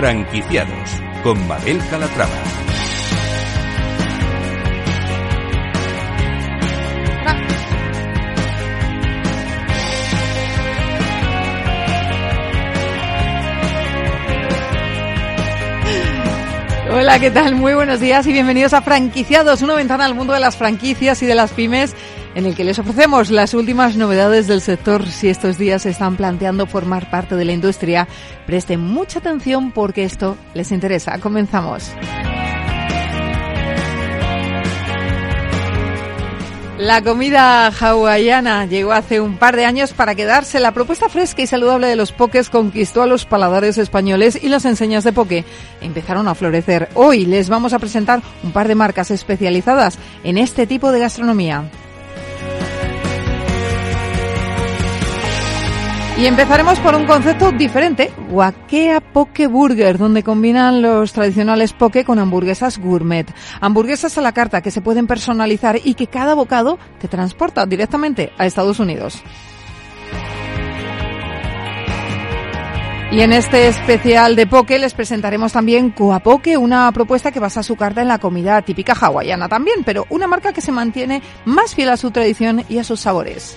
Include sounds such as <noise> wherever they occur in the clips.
Franquiciados con Mabel Calatrava. Hola, ¿qué tal? Muy buenos días y bienvenidos a Franquiciados, una ventana al mundo de las franquicias y de las pymes en el que les ofrecemos las últimas novedades del sector. Si estos días se están planteando formar parte de la industria, presten mucha atención porque esto les interesa. Comenzamos. La comida hawaiana llegó hace un par de años para quedarse. La propuesta fresca y saludable de los pokés conquistó a los paladares españoles y las enseñas de poke empezaron a florecer. Hoy les vamos a presentar un par de marcas especializadas en este tipo de gastronomía. Y empezaremos por un concepto diferente, Wakea Poke Burger, donde combinan los tradicionales poke con hamburguesas gourmet. Hamburguesas a la carta que se pueden personalizar y que cada bocado te transporta directamente a Estados Unidos. Y en este especial de Poke les presentaremos también Coapoke, una propuesta que basa su carta en la comida típica hawaiana también, pero una marca que se mantiene más fiel a su tradición y a sus sabores.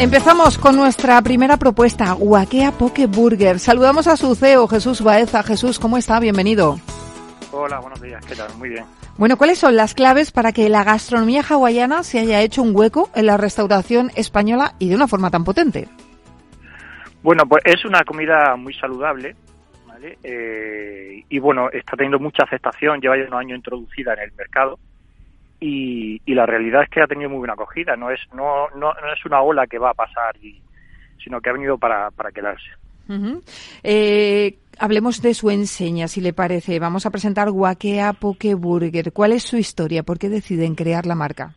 Empezamos con nuestra primera propuesta, Wakea Poke Burger. Saludamos a su CEO, Jesús Baeza. Jesús, ¿cómo está? Bienvenido. Hola, buenos días. ¿Qué tal? Muy bien. Bueno, ¿cuáles son las claves para que la gastronomía hawaiana se haya hecho un hueco en la restauración española y de una forma tan potente? Bueno, pues es una comida muy saludable, ¿vale? Eh, y bueno, está teniendo mucha aceptación, lleva ya unos años introducida en el mercado y, y, la realidad es que ha tenido muy buena acogida. No es no, no, no es una ola que va a pasar, y, sino que ha venido para, para quedarse. Uh -huh. eh, hablemos de su enseña, si le parece. Vamos a presentar Wakea Poke Burger. ¿Cuál es su historia? ¿Por qué deciden crear la marca?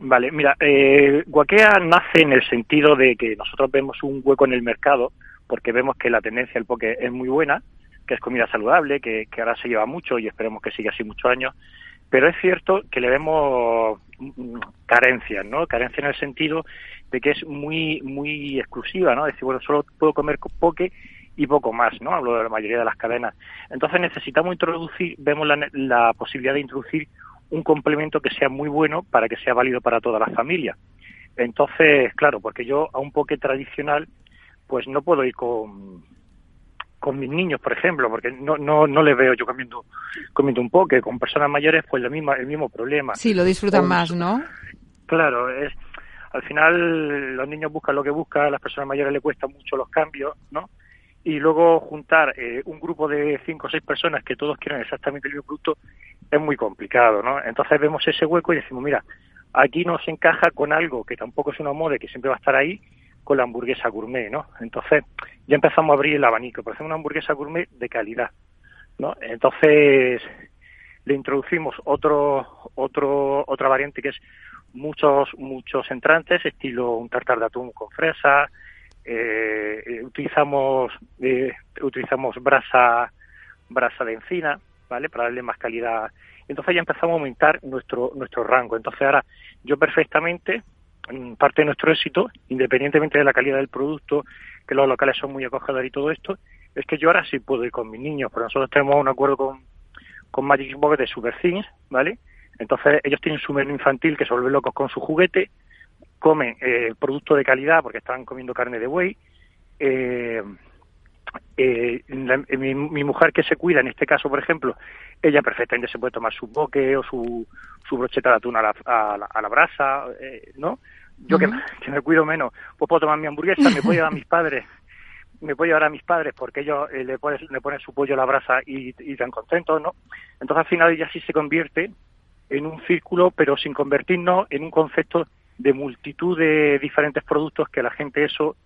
Vale, mira, eh, Wakea nace en el sentido de que nosotros vemos un hueco en el mercado porque vemos que la tendencia del poke es muy buena, que es comida saludable, que, que ahora se lleva mucho y esperemos que siga así muchos años pero es cierto que le vemos carencias, ¿no? Carencia en el sentido de que es muy muy exclusiva, ¿no? Es decir, bueno, solo puedo comer poke y poco más, ¿no? Hablo de la mayoría de las cadenas. Entonces necesitamos introducir, vemos la, la posibilidad de introducir un complemento que sea muy bueno para que sea válido para toda la familia. Entonces, claro, porque yo a un poke tradicional, pues no puedo ir con con mis niños, por ejemplo, porque no no no les veo yo comiendo comiendo un poke con personas mayores, pues lo mismo el mismo problema. Sí, lo disfrutan o, más, ¿no? Claro, es al final los niños buscan lo que buscan, a las personas mayores les cuesta mucho los cambios, ¿no? Y luego juntar eh, un grupo de cinco o seis personas que todos quieren exactamente el mismo producto es muy complicado, ¿no? Entonces vemos ese hueco y decimos, mira, aquí nos encaja con algo que tampoco es una moda que siempre va a estar ahí, con la hamburguesa gourmet, ¿no? Entonces ya empezamos a abrir el abanico, pero hacemos una hamburguesa gourmet de calidad, ¿no? Entonces le introducimos otro, otro, otra variante que es muchos, muchos entrantes, estilo un tartar de atún con fresa, eh, utilizamos, eh, utilizamos brasa, brasa de encina, ¿vale? Para darle más calidad. Entonces ya empezamos a aumentar nuestro, nuestro rango. Entonces ahora yo perfectamente parte de nuestro éxito, independientemente de la calidad del producto, que los locales son muy acogedores y todo esto, es que yo ahora sí puedo ir con mis niños, porque nosotros tenemos un acuerdo con, con Magic Box de Super Things, ¿vale? Entonces ellos tienen su menú infantil que se vuelven locos con su juguete, comen eh, producto de calidad porque están comiendo carne de buey, eh, eh, la, mi, mi, mujer que se cuida, en este caso, por ejemplo, ella perfectamente se puede tomar su boque o su, su brocheta de atún a la, a la, a la brasa, eh, ¿no? Yo uh -huh. que, que, me cuido menos, pues puedo tomar mi hamburguesa, me puedo llevar a <laughs> mis padres, me puedo llevar a mis padres porque ellos eh, le, ponen, le ponen su pollo a la brasa y, y están contentos, ¿no? Entonces al final ella sí se convierte en un círculo, pero sin convertirnos en un concepto de multitud de diferentes productos que la gente eso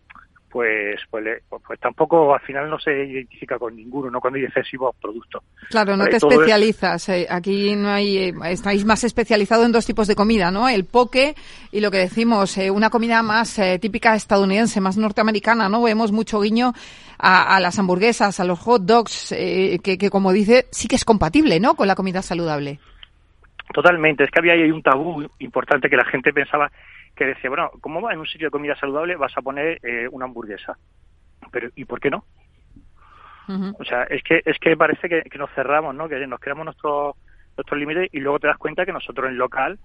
pues, pues, pues, pues, tampoco al final no se identifica con ninguno, no cuando hay excesivos productos. Claro, no te especializas. Eh, aquí no hay, eh, estáis más especializado en dos tipos de comida, ¿no? El poke y lo que decimos, eh, una comida más típica estadounidense, más norteamericana, ¿no? Vemos mucho guiño a, las hamburguesas, a los hot dogs, que, que como dice, sí que es compatible, ¿no? Con la comida saludable. Totalmente, es que había ahí un tabú importante que la gente pensaba que decía, bueno, ¿cómo va en un sitio de comida saludable vas a poner eh, una hamburguesa? Pero ¿y por qué no? O sea, es que es que parece que, nos cerramos, ¿no? Que nos creamos nuestros nuestros límites y luego te das cuenta que nosotros en local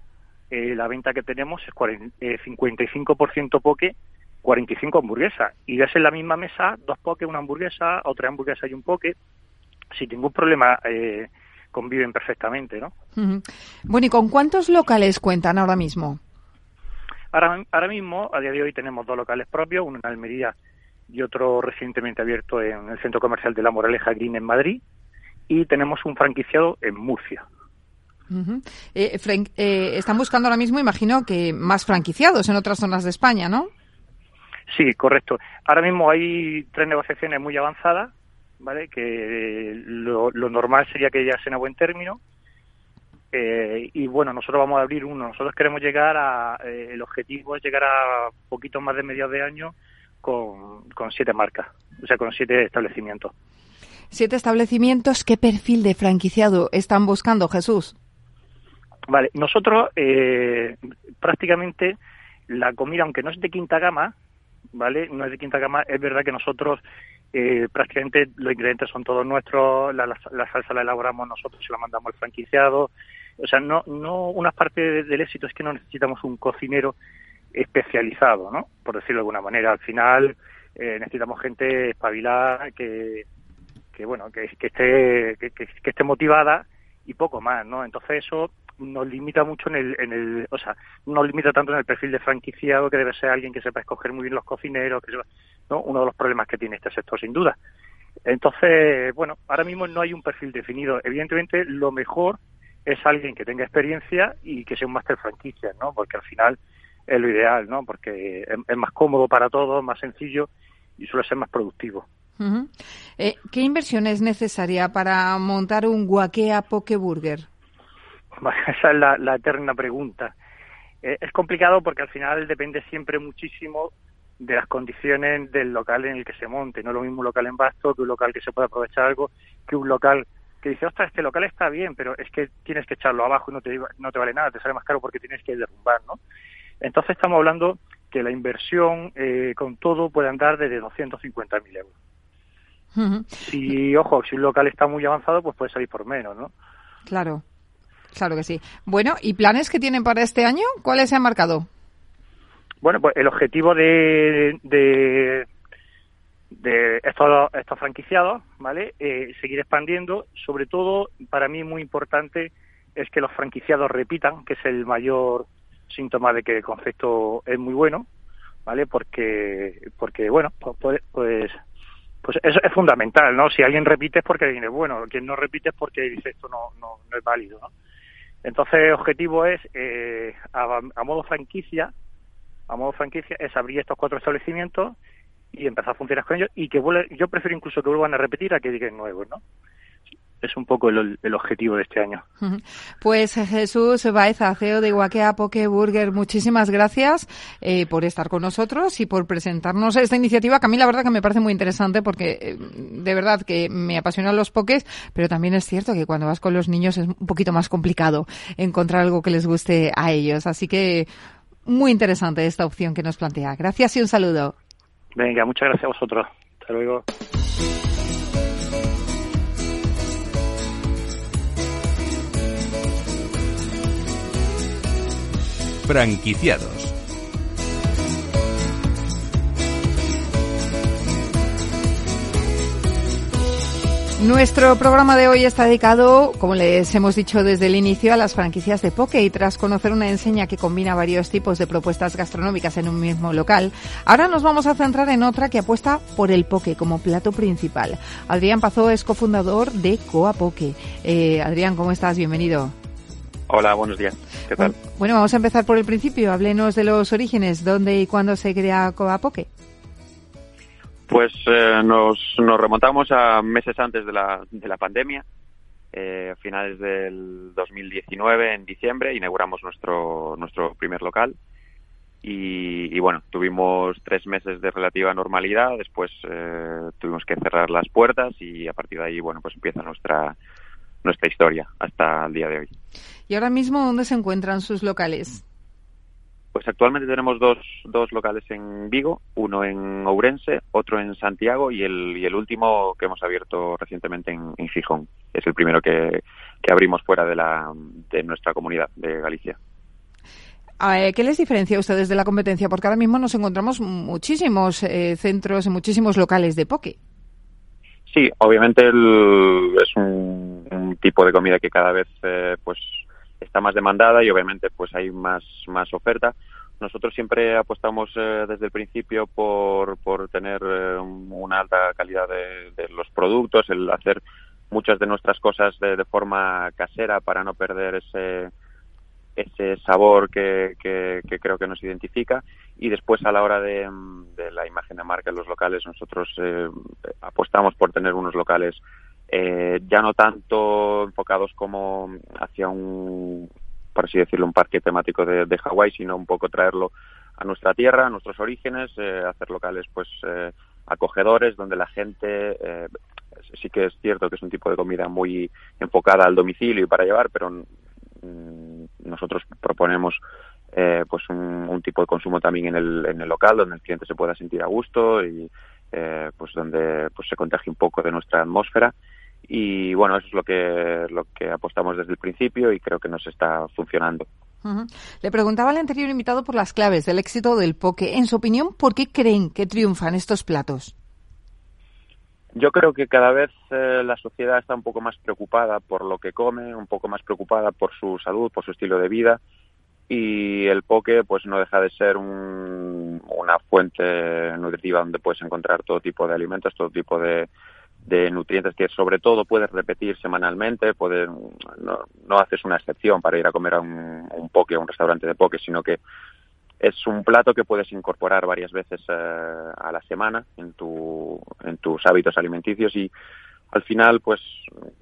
eh, la venta que tenemos es 55% eh, poke, 45 hamburguesas. Y ves en la misma mesa dos poke, una hamburguesa, otra hamburguesa y un poke, sin ningún problema eh, conviven perfectamente, ¿no? Bueno, ¿y con cuántos locales cuentan ahora mismo? Ahora, ahora mismo, a día de hoy, tenemos dos locales propios, uno en Almería y otro recientemente abierto en el Centro Comercial de la Moraleja Green en Madrid, y tenemos un franquiciado en Murcia. Eh, eh, están buscando ahora mismo, imagino, que más franquiciados en otras zonas de España, ¿no? Sí, correcto. Ahora mismo hay tres negociaciones muy avanzadas, ¿vale? Que lo, lo normal sería que sean a buen término eh, y bueno, nosotros vamos a abrir uno. Nosotros queremos llegar a. Eh, el objetivo es llegar a poquito más de mediados de año con, con siete marcas, o sea, con siete establecimientos. Siete establecimientos, ¿qué perfil de franquiciado están buscando, Jesús? Vale, nosotros eh, prácticamente la comida, aunque no es de quinta gama, ¿vale? No es de quinta gama, es verdad que nosotros eh, prácticamente los ingredientes son todos nuestros, la, la, salsa la elaboramos nosotros y la mandamos al franquiciado, o sea, no, no una parte del éxito es que no necesitamos un cocinero especializado, ¿no? Por decirlo de alguna manera. Al final eh, necesitamos gente espabilada que, que bueno, que, que esté que, esté motivada y poco más, ¿no? Entonces eso nos limita mucho en el, en el, o sea, nos limita tanto en el perfil de franquiciado que debe ser alguien que sepa escoger muy bien los cocineros, que ¿no? Uno de los problemas que tiene este sector sin duda. Entonces, bueno, ahora mismo no hay un perfil definido. Evidentemente, lo mejor es alguien que tenga experiencia y que sea un máster franquicia, ¿no? Porque al final es lo ideal, ¿no? Porque es, más cómodo para todos, más sencillo y suele ser más productivo. Eh, ¿Qué inversión es necesaria para montar un Guaquea Pokeburger? <laughs> Esa es la, eterna pregunta. Eh, es complicado porque al final depende siempre muchísimo de las condiciones del local en el que se monte. No es lo mismo un local en vasto que un local que se pueda aprovechar algo, que un local que dice, ostras, este local está bien, pero es que tienes que echarlo abajo y no te, no te vale nada, te sale más caro porque tienes que derrumbar, ¿no? Entonces estamos hablando que la inversión eh, con todo puede andar desde 250.000 euros. Si, ojo, si un local está muy avanzado, pues puede salir por menos, ¿no? Claro, claro que sí. Bueno, ¿y planes que tienen para este año? ¿Cuáles se han marcado? Bueno, pues el objetivo de, de, estos, estos franquiciados, ¿vale? Eh, seguir expandiendo, sobre todo, para mí muy importante es que los franquiciados repitan, que es el mayor síntoma de que el concepto es muy bueno, ¿vale? Porque, porque bueno, pues, pues, pues, pues eso es fundamental, ¿no? Si alguien repite es porque viene bueno, quien no repite es porque dice esto no, no, no es válido, ¿no? Entonces, el objetivo es, eh, a modo franquicia, a modo franquicia es abrir estos cuatro establecimientos y empezar a funcionar con ellos y que yo prefiero incluso que vuelvan a repetir a que digan nuevos, ¿no? Es un poco el, objetivo de este año. Pues eh, Jesús Baeza, CEO de Guaquea Poke Burger, muchísimas gracias eh, por estar con nosotros y por presentarnos esta iniciativa que a mí la verdad que me parece muy interesante porque eh, de verdad que me apasionan los pokés, pero también es cierto que cuando vas con los niños es un poquito más complicado encontrar algo que les guste a ellos. Así que muy interesante esta opción que nos plantea. Gracias y un saludo. Venga, muchas gracias a vosotros. Hasta luego. Franquiciados Nuestro programa de hoy está dedicado, como les hemos dicho desde el inicio, a las franquicias de poke y tras conocer una enseña que combina varios tipos de propuestas gastronómicas en un mismo local, ahora nos vamos a centrar en otra que apuesta por el poke como plato principal. Adrián Pazó es cofundador de Coa Poke. Eh, Adrián, ¿cómo estás? Bienvenido. Hola, buenos días. ¿Qué tal? Bueno, vamos a empezar por el principio. Háblenos de los orígenes. ¿Dónde y cuándo se crea Coa Poke? Pues eh, nos, nos remontamos a meses antes de la, de la pandemia, eh, finales del 2019, en diciembre, inauguramos nuestro, nuestro primer local. Y, y, bueno, tuvimos tres meses de relativa normalidad, después eh, tuvimos que cerrar las puertas y a partir de ahí, bueno, pues empieza nuestra, nuestra historia hasta el día de hoy. ¿Y ahora mismo dónde se encuentran sus locales? Pues actualmente tenemos dos, dos locales en Vigo, uno en Ourense, otro en Santiago y el, y el último que hemos abierto recientemente en, en Gijón. Es el primero que, que abrimos fuera de, la, de nuestra comunidad de Galicia. ¿Qué les diferencia a ustedes de la competencia? Porque ahora mismo nos encontramos muchísimos eh, centros y muchísimos locales de poke. Sí, obviamente el, es un, un, tipo de comida que cada vez eh, pues está más demandada y obviamente pues hay más, más oferta. Nosotros siempre apostamos eh, desde el principio por, por tener eh, una alta calidad de, de, los productos, el hacer muchas de nuestras cosas de, de forma casera para no perder ese, ese sabor que, que, que, creo que nos identifica y después a la hora de, de la imagen de marca en los locales nosotros eh, apostamos por tener unos locales eh, ya no tanto enfocados como hacia un por así decirlo un parque temático de, Hawái sino un poco traerlo a nuestra tierra a nuestros orígenes eh, hacer locales pues eh, acogedores donde la gente sí que es cierto que es un tipo de comida muy enfocada al domicilio y para llevar pero mm, nosotros proponemos eh, pues un, un, tipo de consumo también en el, en el local donde el cliente se pueda sentir a gusto y eh, pues donde pues se contagie un poco de nuestra atmósfera y bueno eso es lo que lo que apostamos desde el principio y creo que nos está funcionando. Uh -huh. le preguntaba al anterior invitado por las claves del éxito del poke. En su opinión por qué creen que triunfan estos platos yo creo que cada vez eh, la sociedad está un poco más preocupada por lo que come, un poco más preocupada por su salud, por su estilo de vida y el poke pues no deja de ser un, una fuente nutritiva donde puedes encontrar todo tipo de alimentos, todo tipo de, de nutrientes que sobre todo puedes repetir semanalmente, puedes, no, no haces una excepción para ir a comer a un, un poke, a un restaurante de poke, sino que es un plato que puedes incorporar varias veces eh, a la semana en, tu, en tus hábitos alimenticios y al final, pues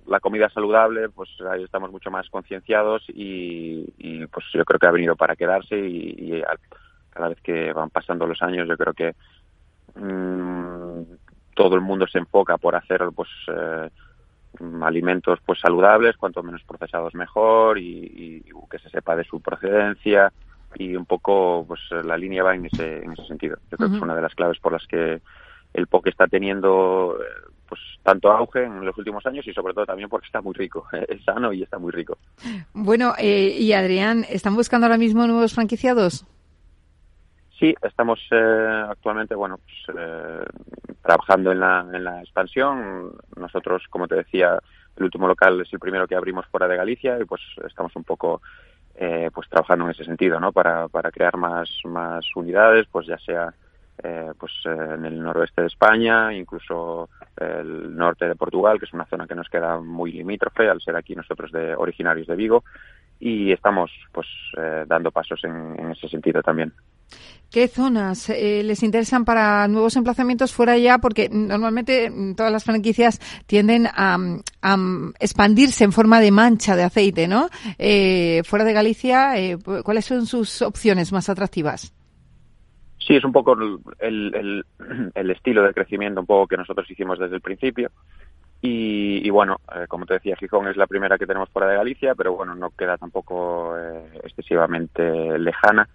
la comida saludable, pues ahí estamos mucho más concienciados y, y, pues yo creo que ha venido para quedarse y, y cada vez que van pasando los años yo creo que mmm, todo el mundo se enfoca por hacer pues eh, alimentos pues saludables, cuanto menos procesados mejor y, y, que se sepa de su procedencia y un poco pues la línea va en ese, en ese sentido. Yo creo uh -huh. que es una de las claves por las que el POC está teniendo pues tanto auge en los últimos años y sobre todo también porque está muy rico, <laughs> es sano y está muy rico. Bueno, eh, y Adrián, ¿están buscando ahora mismo nuevos franquiciados? Sí, estamos eh, actualmente, bueno, pues, eh, trabajando en la, en la expansión. Nosotros, como te decía, el último local es el primero que abrimos fuera de Galicia y pues estamos un poco eh, pues trabajando en ese sentido, ¿no? Para, para crear más, más unidades, pues ya sea eh, pues en el noroeste de España, incluso el norte de Portugal, que es una zona que nos queda muy limítrofe al ser aquí nosotros de originarios de Vigo y estamos pues eh, dando pasos en, en, ese sentido también. ¿Qué zonas eh, les interesan para nuevos emplazamientos fuera ya? Porque normalmente todas las franquicias tienden a, expandirse en forma de mancha de aceite, ¿no? Eh, fuera de Galicia, eh, ¿cuáles son sus opciones más atractivas? Sí, es un poco el, estilo de crecimiento un poco que nosotros hicimos desde el principio. Y, y bueno, eh, como te decía, Gijón es la primera que tenemos fuera de Galicia, pero bueno, no queda tampoco eh, excesivamente lejana.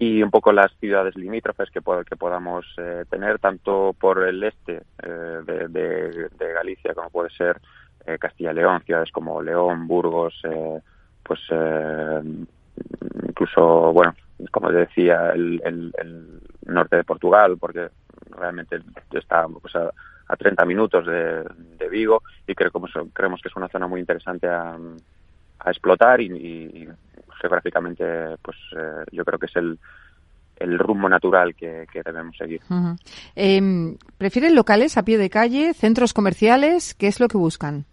Y un poco las ciudades limítrofes que, que podamos eh, tener, tanto por el este eh, de, de, Galicia, como puede ser eh, Castilla-León, ciudades como León, Burgos, eh, pues incluso, bueno, como decía, el, el, el, norte de Portugal, porque realmente está pues, a, a 30 minutos de, de Vigo y creo, como, creemos que es una zona muy interesante a, a explotar y, y, geográficamente pues eh, yo creo que es el, el rumbo natural que, que debemos seguir. Uh -huh. eh, ¿Prefieren locales a pie de calle, centros comerciales? ¿Qué es lo que buscan?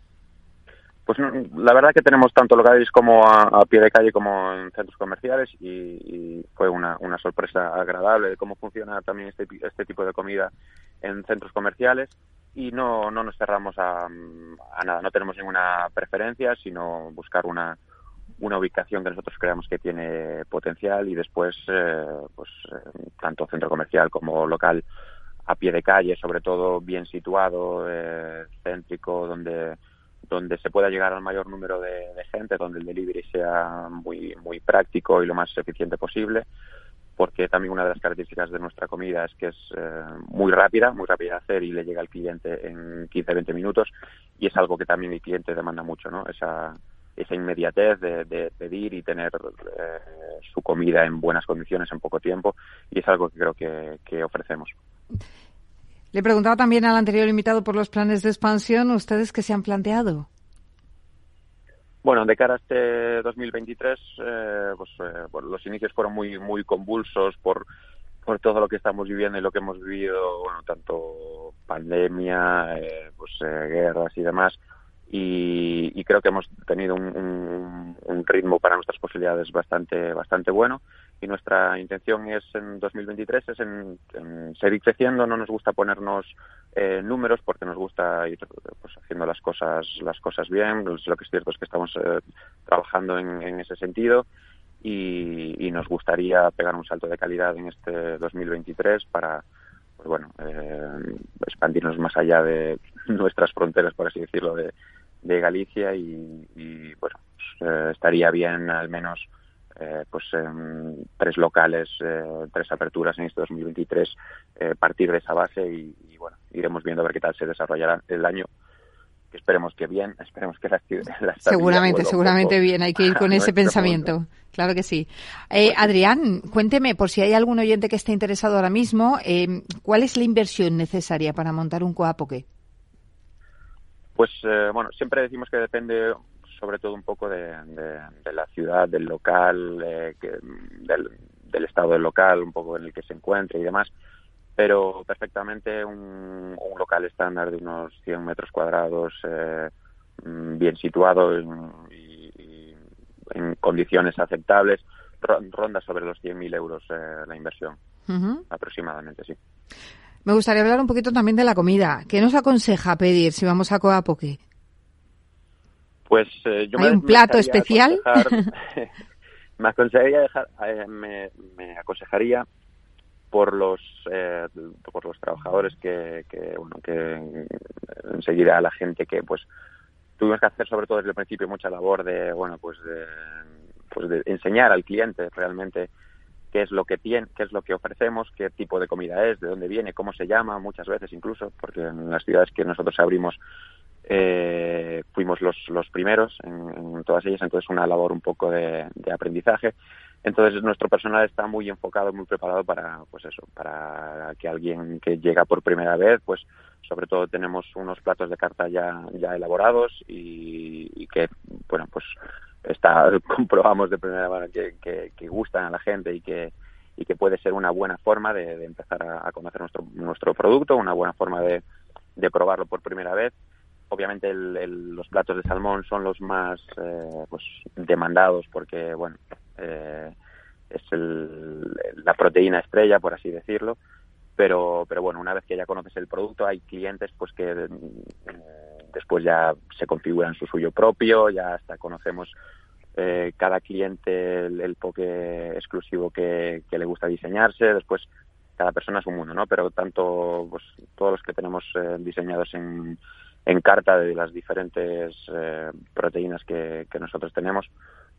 Pues la verdad que tenemos tanto locales como a, a pie de calle como en centros comerciales y, y fue una, una, sorpresa agradable de cómo funciona también este, este tipo de comida en centros comerciales y no, no nos cerramos a, nada, no tenemos ninguna preferencia, sino buscar una, una ubicación que nosotros creamos que tiene potencial y después, eh, pues, eh, tanto centro comercial como local a pie de calle, sobre todo bien situado, eh, céntrico, donde donde se pueda llegar al mayor número de, gente, donde el delivery sea muy muy práctico y lo más eficiente posible, porque también una de las características de nuestra comida es que es eh, muy rápida, muy rápida de hacer y le llega al cliente en 15-20 minutos y es algo que también el cliente demanda mucho, ¿no? Esa esa inmediatez de, pedir y tener eh, su comida en buenas condiciones en poco tiempo y es algo que creo que ofrecemos. Le preguntaba también al anterior invitado por los planes de expansión, ¿ustedes qué se han planteado? Bueno, de cara a este 2023, eh, pues, eh, los inicios fueron muy muy convulsos por por todo lo que estamos viviendo y lo que hemos vivido, bueno, tanto pandemia, eh, pues guerras y demás y, creo que hemos tenido un, ritmo para nuestras posibilidades bastante bastante bueno. Y nuestra intención es en 2023 es en, seguir creciendo. No nos gusta ponernos eh, números porque nos gusta ir pues, haciendo las cosas las cosas bien. Lo que es cierto es que estamos eh, trabajando en, ese sentido. Y, nos gustaría pegar un salto de calidad en este 2023 para pues bueno eh, expandirnos más allá de nuestras fronteras por así decirlo de de Galicia y, bueno, pues, eh, estaría bien al menos eh, pues tres locales, eh, tres aperturas en este 2023, partir de esa base y, bueno, iremos viendo a ver qué tal se desarrollará el año. Que esperemos que bien, <laughs> esperemos que la, la Seguramente, seguramente bien, hay que ir <laughs> con ese pensamiento. Claro que sí. Adrián, cuénteme, por si hay algún oyente que esté interesado ahora mismo, ¿cuál es la inversión necesaria para montar un coapoque? Pues eh, bueno, siempre decimos que depende sobre todo un poco de, la ciudad, del local, eh, del, estado del local, un poco en el que se encuentre y demás, pero perfectamente un, local estándar de unos 100 metros cuadrados, eh, mm, bien situado y, en condiciones aceptables, ronda sobre los 100.000 euros la inversión, aproximadamente, sí. Me gustaría hablar un poquito también de la comida. ¿Qué nos aconseja pedir si vamos a Coapoque? Pues eh, yo ¿Hay un plato especial? <laughs> <laughs> me aconsejaría dejar, eh, me, aconsejaría por los eh, por los trabajadores que, que bueno que enseguida la gente que pues tuvimos que hacer sobre todo desde el principio mucha labor de bueno pues de, pues de enseñar al cliente realmente qué es lo que tiene, qué es lo que ofrecemos, qué tipo de comida es, de dónde viene, cómo se llama, muchas veces incluso, porque en las ciudades que nosotros abrimos eh, fuimos los, los primeros en, todas ellas, entonces una labor un poco de, aprendizaje. Entonces nuestro personal está muy enfocado, muy preparado para, pues eso, para que alguien que llega por primera vez, pues sobre todo tenemos unos platos de carta ya, ya elaborados y, y que, bueno, pues está <laughs> comprobamos de primera mano que, que, gustan a la gente y que y que puede ser una buena forma de, empezar a, conocer nuestro nuestro producto, una buena forma de, de probarlo por primera vez. Obviamente los platos de salmón son los más eh, pues demandados porque bueno eh, es la proteína estrella por así decirlo, pero pero bueno una vez que ya conoces el producto hay clientes pues que eh, después ya se configuran su suyo propio, ya hasta conocemos eh, cada cliente el, el poke exclusivo que, le gusta diseñarse, después cada persona es un mundo, ¿no? Pero tanto pues, todos los que tenemos eh, diseñados en, en carta de las diferentes eh, proteínas que, que nosotros tenemos,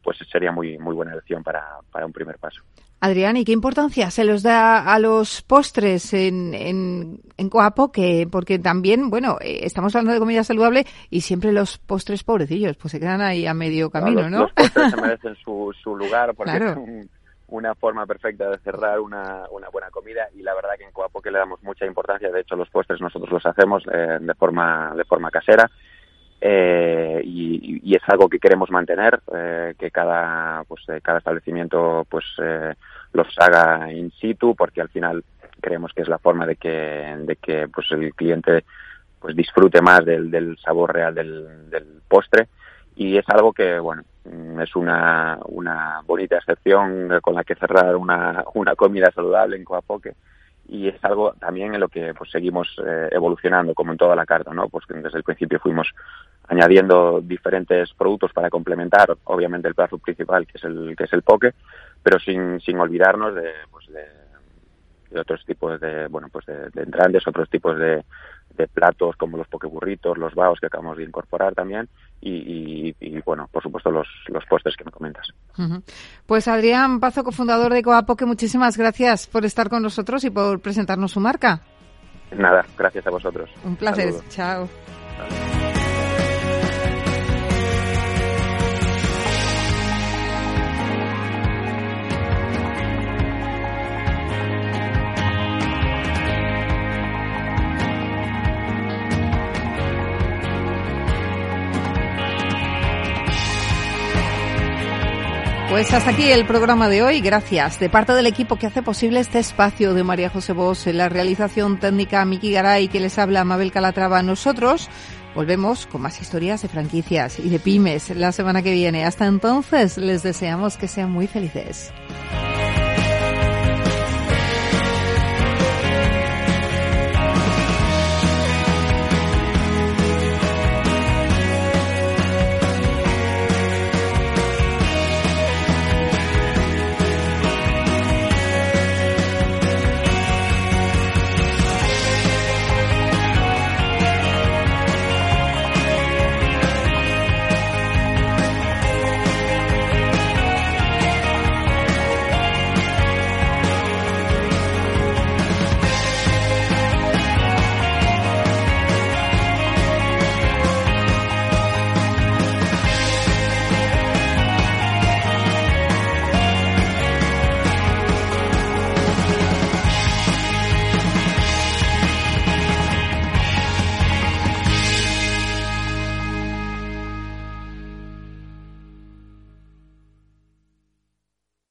pues sería muy muy buena elección para, para un primer paso. Adrián, ¿y qué importancia se los da a los postres en, en, en Coapoque? Porque también, bueno, eh, estamos hablando de comida saludable y siempre los postres pobrecillos, pues se quedan ahí a medio camino, ¿no? Los, postres se <laughs> merecen su, su lugar porque es una forma perfecta de cerrar una, una buena comida y la verdad que en Coapoque le damos mucha importancia. De hecho, los postres nosotros los hacemos eh, de forma de forma casera eh, y, es algo que queremos mantener eh, que cada pues eh, cada establecimiento pues eh, los haga in situ porque al final creemos que es la forma de que de que pues el cliente pues disfrute más del, sabor real del, del postre. Y es algo que bueno es una, una bonita excepción con la que cerrar una, una comida saludable en Coapoque y es algo también en lo que pues seguimos eh, evolucionando como en toda la carta no pues desde el principio fuimos añadiendo diferentes productos para complementar obviamente el plato principal que es el que es el poke pero sin, sin olvidarnos de, pues de, otros tipos de bueno pues de, de entrantes otros tipos de, de platos como los pokeburritos, los baos que acabamos de incorporar también y, bueno, por supuesto los, los postres que me comentas. Pues Adrián Pazo, cofundador de Coapoke, muchísimas gracias por estar con nosotros y por presentarnos su marca. Nada, gracias a vosotros. Un placer, chao. Pues hasta aquí el programa de hoy. Gracias. De parte del equipo que hace posible este espacio de María José Bos, en la realización técnica Miki Garay, que les habla Mabel Calatrava, nosotros volvemos con más historias de franquicias y de pymes la semana que viene. Hasta entonces, les deseamos que sean muy felices.